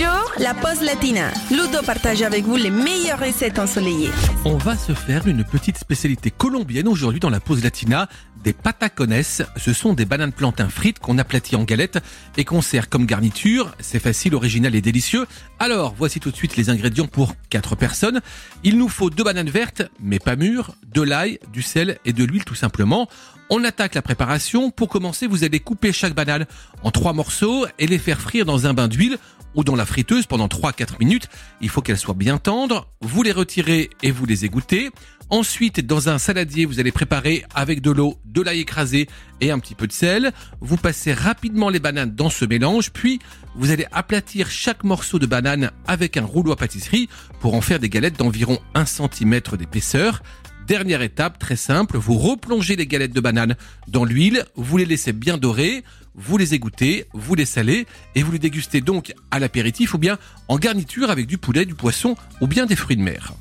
jour, la pause latina. Ludo partage avec vous les meilleures recettes ensoleillées. On va se faire une petite spécialité colombienne aujourd'hui dans la pause latina, des patacones. Ce sont des bananes plantains frites qu'on aplatit en galettes et qu'on sert comme garniture. C'est facile, original et délicieux. Alors, voici tout de suite les ingrédients pour 4 personnes. Il nous faut deux bananes vertes, mais pas mûres, de l'ail, du sel et de l'huile tout simplement. On attaque la préparation. Pour commencer, vous allez couper chaque banane en trois morceaux et les faire frire dans un bain d'huile ou dans la friteuse pendant 3-4 minutes. Il faut qu'elles soient bien tendres. Vous les retirez et vous les égouttez. Ensuite, dans un saladier, vous allez préparer avec de l'eau, de l'ail écrasé et un petit peu de sel. Vous passez rapidement les bananes dans ce mélange, puis vous allez aplatir chaque morceau de banane avec un rouleau à pâtisserie pour en faire des galettes d'environ 1 cm d'épaisseur. Dernière étape, très simple, vous replongez les galettes de banane dans l'huile, vous les laissez bien dorer, vous les égouttez, vous les salez et vous les dégustez donc à l'apéritif ou bien en garniture avec du poulet, du poisson ou bien des fruits de mer.